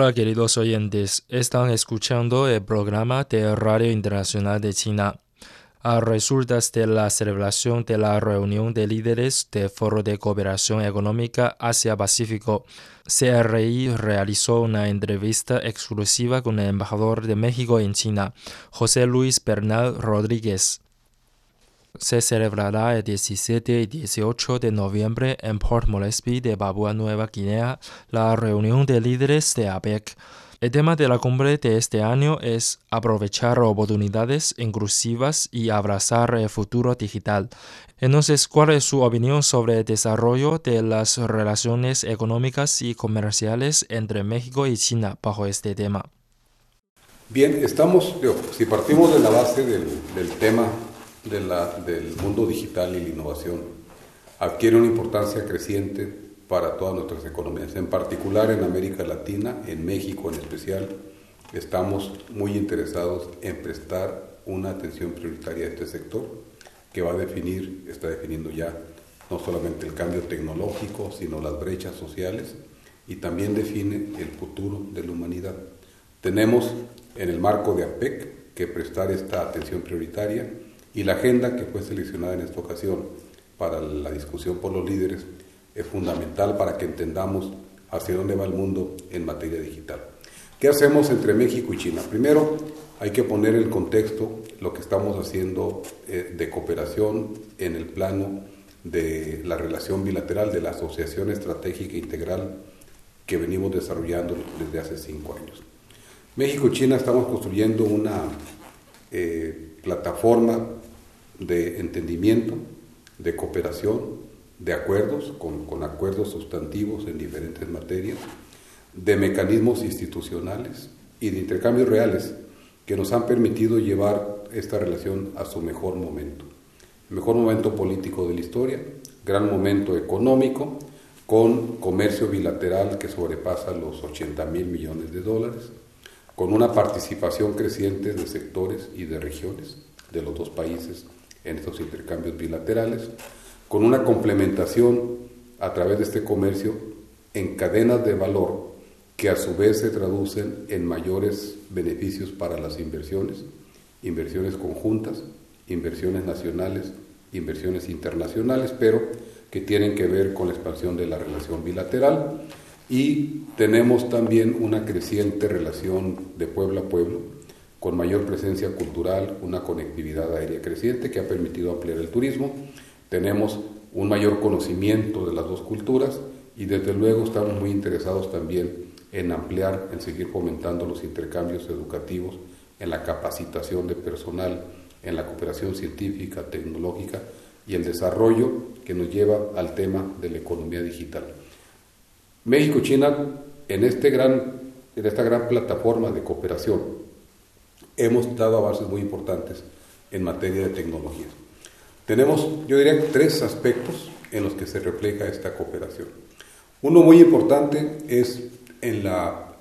Hola queridos oyentes, están escuchando el programa de Radio Internacional de China. A resultas de la celebración de la reunión de líderes del Foro de Cooperación Económica Asia-Pacífico, CRI realizó una entrevista exclusiva con el embajador de México en China, José Luis Bernal Rodríguez se celebrará el 17 y 18 de noviembre en Port Moresby de Papua Nueva Guinea la reunión de líderes de APEC. El tema de la cumbre de este año es aprovechar oportunidades inclusivas y abrazar el futuro digital. Entonces, ¿cuál es su opinión sobre el desarrollo de las relaciones económicas y comerciales entre México y China bajo este tema? Bien, estamos, si partimos de la base del, del tema del mundo digital y la innovación adquiere una importancia creciente para todas nuestras economías. En particular en América Latina, en México en especial, estamos muy interesados en prestar una atención prioritaria a este sector que va a definir, está definiendo ya no solamente el cambio tecnológico, sino las brechas sociales y también define el futuro de la humanidad. Tenemos en el marco de APEC que prestar esta atención prioritaria y la agenda que fue seleccionada en esta ocasión para la discusión por los líderes es fundamental para que entendamos hacia dónde va el mundo en materia digital. ¿Qué hacemos entre México y China? Primero, hay que poner en contexto lo que estamos haciendo eh, de cooperación en el plano de la relación bilateral, de la asociación estratégica integral que venimos desarrollando desde hace cinco años. México y China estamos construyendo una eh, plataforma de entendimiento, de cooperación, de acuerdos, con, acuerdos sustantivos en diferentes materias, de mecanismos institucionales y de intercambios reales que nos han permitido llevar esta relación a su mejor momento. mejor momento político de la historia, gran momento económico, con comercio bilateral que sobrepasa los 80 mil millones de dólares, con una participación creciente de sectores y de regiones de los dos países en estos intercambios bilaterales, con una complementación a través de este comercio en cadenas de valor que a su vez se traducen en mayores beneficios para las inversiones, inversiones conjuntas, inversiones nacionales, inversiones internacionales, pero que tienen que ver con la expansión de la relación bilateral. Y tenemos también una creciente relación de pueblo a pueblo con mayor presencia cultural, una conectividad aérea creciente que ha permitido ampliar el turismo. Tenemos un mayor conocimiento de las dos culturas y desde luego estamos muy interesados también en ampliar, en seguir fomentando los intercambios educativos, en la capacitación de personal, en la cooperación científica, tecnológica y el desarrollo que nos lleva al tema de la economía digital. México y China en, este en esta gran plataforma de cooperación hemos dado avances muy importantes en materia de tecnología. Tenemos, yo diría, tres aspectos en los que se refleja esta cooperación. Uno muy importante es en la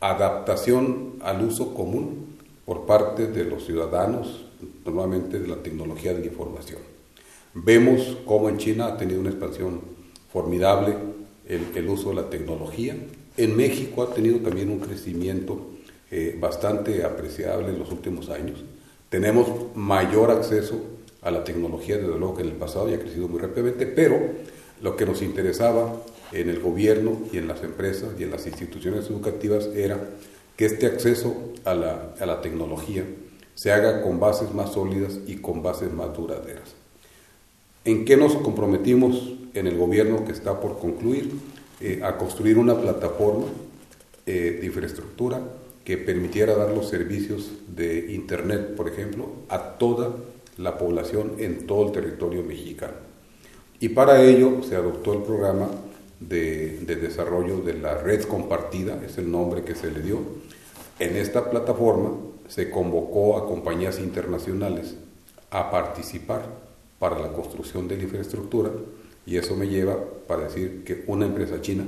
adaptación al uso común por parte de los ciudadanos, normalmente de la tecnología de la información. Vemos cómo en China ha tenido una expansión formidable el, uso de la tecnología. En México ha tenido también un crecimiento eh, bastante apreciable en los últimos años. Tenemos mayor acceso a la tecnología, desde luego que en el pasado y ha crecido muy rápidamente, pero lo que nos interesaba en el gobierno y en las empresas y en las instituciones educativas era que este acceso a la, a la tecnología se haga con bases más sólidas y con bases más duraderas. ¿En qué nos comprometimos en el gobierno que está por concluir? Eh, a construir una plataforma eh, de infraestructura que permitiera dar los servicios de Internet, por ejemplo, a toda la población en todo el territorio mexicano. Y para ello se adoptó el programa de, de, desarrollo de la red compartida, es el nombre que se le dio. En esta plataforma se convocó a compañías internacionales a participar para la construcción de la infraestructura y eso me lleva para decir que una empresa china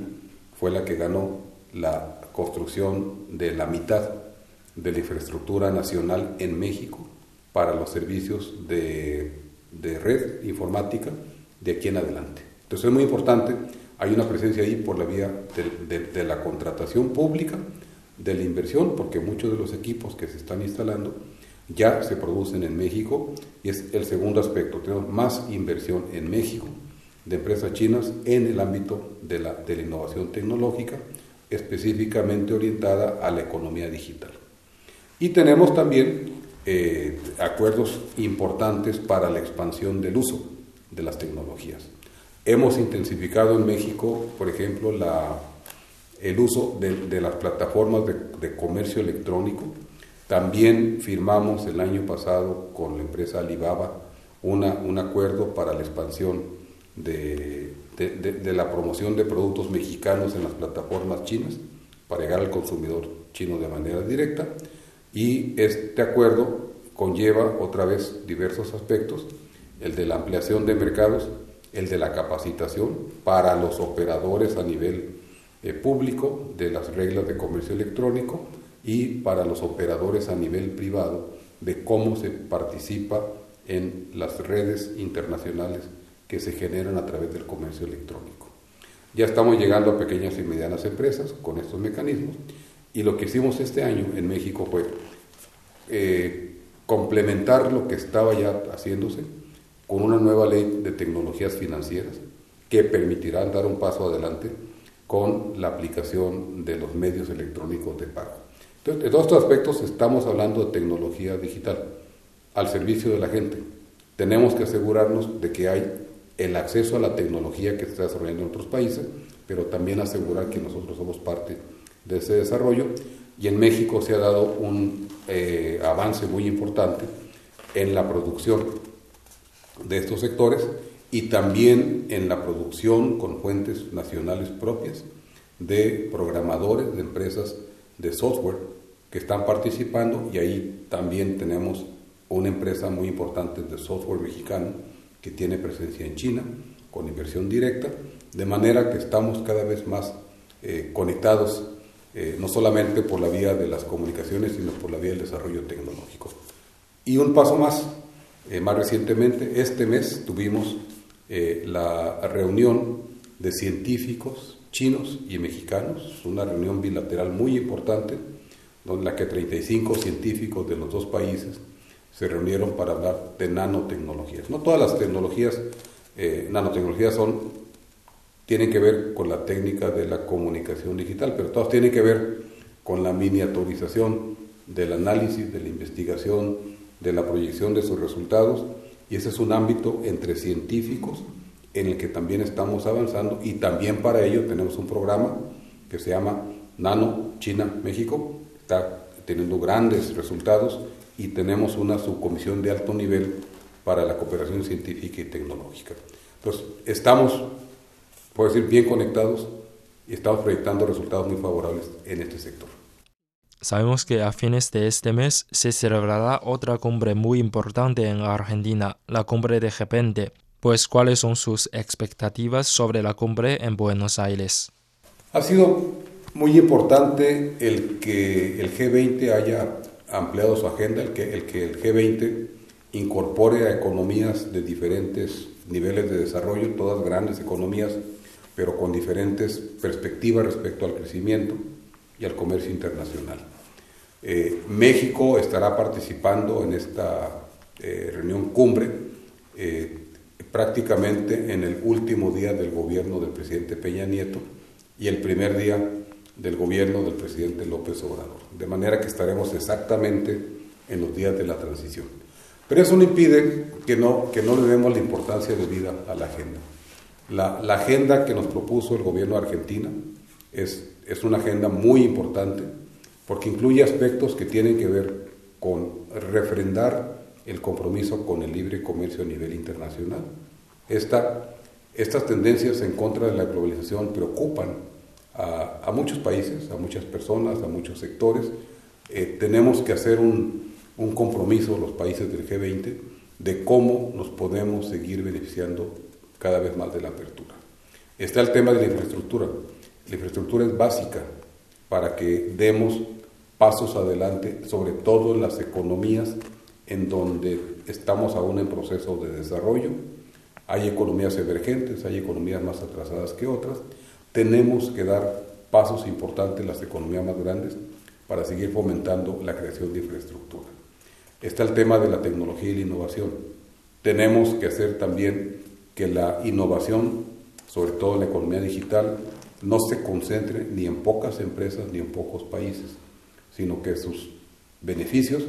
fue la que ganó la construcción de la mitad de la infraestructura nacional en México para los servicios de, de red informática de aquí en adelante. Entonces es muy importante, hay una presencia ahí por la vía de, la contratación pública, de la inversión, porque muchos de los equipos que se están instalando ya se producen en México y es el segundo aspecto. Tenemos más inversión en México de empresas chinas en el ámbito de la, de la innovación tecnológica, específicamente orientada a la economía digital. Y tenemos también eh, acuerdos importantes para la expansión del uso de las tecnologías. Hemos intensificado en México, por ejemplo, la, el uso de, de las plataformas de, de, comercio electrónico. También firmamos el año pasado con la empresa Alibaba una, un acuerdo para la expansión de, de, la promoción de productos mexicanos en las plataformas chinas para llegar al consumidor chino de manera directa. Y este acuerdo conlleva otra vez diversos aspectos, el de la ampliación de mercados, el de la capacitación para los operadores a nivel eh, público de las reglas de comercio electrónico y para los operadores a nivel privado de cómo se participa en las redes internacionales que se generan a través del comercio electrónico. Ya estamos llegando a pequeñas y medianas empresas con estos mecanismos y lo que hicimos este año en México fue eh, complementar lo que estaba ya haciéndose con una nueva ley de tecnologías financieras que permitirá dar un paso adelante con la aplicación de los medios electrónicos de pago. Entonces, en todos estos aspectos estamos hablando de tecnología digital al servicio de la gente. Tenemos que asegurarnos de que hay el acceso a la tecnología que se está desarrollando en otros países, pero también asegurar que nosotros somos parte de ese desarrollo. Y en México se ha dado un eh, avance muy importante en la producción de estos sectores y también en la producción con fuentes nacionales propias de programadores de empresas de software que están participando y ahí también tenemos una empresa muy importante de software mexicano que tiene presencia en China con inversión directa, de manera que estamos cada vez más eh, conectados, eh, no solamente por la vía de las comunicaciones, sino por la vía del desarrollo tecnológico. Y un paso más, eh, más recientemente, este mes tuvimos eh, la reunión de científicos chinos y mexicanos, una reunión bilateral muy importante, donde la que 35 científicos de los dos países se reunieron para hablar de nanotecnologías. No todas las tecnologías, eh, nanotecnologías son, tienen que ver con la técnica de la comunicación digital, pero todas tienen que ver con la miniaturización del análisis, de la investigación, de la proyección de sus resultados. Y ese es un ámbito entre científicos en el que también estamos avanzando. Y también para ello tenemos un programa que se llama Nano China México, está teniendo grandes resultados y tenemos una subcomisión de alto nivel para la cooperación científica y tecnológica. Entonces, estamos, puedo decir, bien conectados y estamos proyectando resultados muy favorables en este sector. Sabemos que a fines de este mes se celebrará otra cumbre muy importante en Argentina, la cumbre de G20. Pues, ¿cuáles son sus expectativas sobre la cumbre en Buenos Aires? Ha sido muy importante el que el G20 haya ampliado su agenda, el que el, que el G20 incorpore a economías de diferentes niveles de desarrollo, todas grandes economías pero con diferentes perspectivas respecto al crecimiento y al comercio internacional. Eh, México estará participando en esta eh, reunión cumbre eh, prácticamente en el último día del gobierno del presidente Peña Nieto y el primer día del gobierno del presidente López Obrador. De manera que estaremos exactamente en los días de la transición. Pero eso no impide que no, que no le demos la importancia de vida a la agenda. La, la agenda que nos propuso el gobierno de Argentina es, es una agenda muy importante porque incluye aspectos que tienen que ver con refrendar el compromiso con el libre comercio a nivel internacional. Esta, estas tendencias en contra de la globalización preocupan a, muchos países, a muchas personas, a muchos sectores. Eh, tenemos que hacer un, un compromiso los países del G20 de cómo nos podemos seguir beneficiando cada vez más de la apertura. Está el tema de la infraestructura. La infraestructura es básica para que demos pasos adelante, sobre todo en las economías en donde estamos aún en proceso de desarrollo. Hay economías emergentes, hay economías más atrasadas que otras. Tenemos que dar pasos importantes las economías más grandes para seguir fomentando la creación de infraestructura. Está el tema de la tecnología y la innovación. Tenemos que hacer también que la innovación, sobre todo la economía digital, no se concentre ni en pocas empresas ni en pocos países, sino que sus beneficios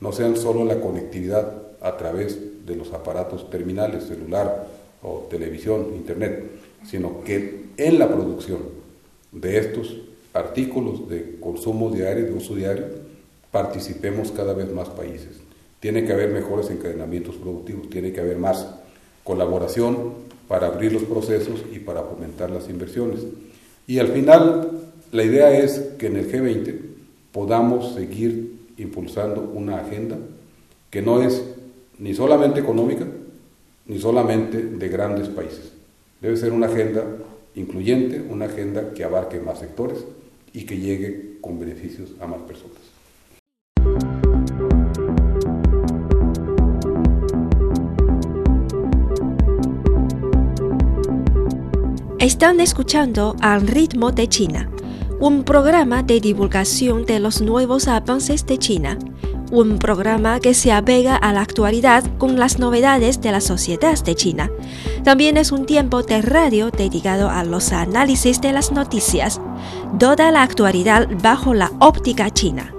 no sean solo la conectividad a través de los aparatos terminales, celular o televisión, internet, sino que en la producción de estos artículos de consumo diario, de uso diario, participemos cada vez más países. Tiene que haber mejores encadenamientos productivos, tiene que haber más colaboración para abrir los procesos y para fomentar las inversiones. Y al final, la idea es que en el G20 podamos seguir impulsando una agenda que no es ni solamente económica, ni solamente de grandes países. Debe ser una agenda incluyente, una agenda que abarque más sectores y que llegue con beneficios a más personas. Están escuchando Al ritmo de China, un programa de divulgación de los nuevos avances de China, un programa que se apega a la actualidad con las novedades de la sociedad de China. También es un tiempo de radio dedicado a los análisis de las noticias, toda la actualidad bajo la óptica china.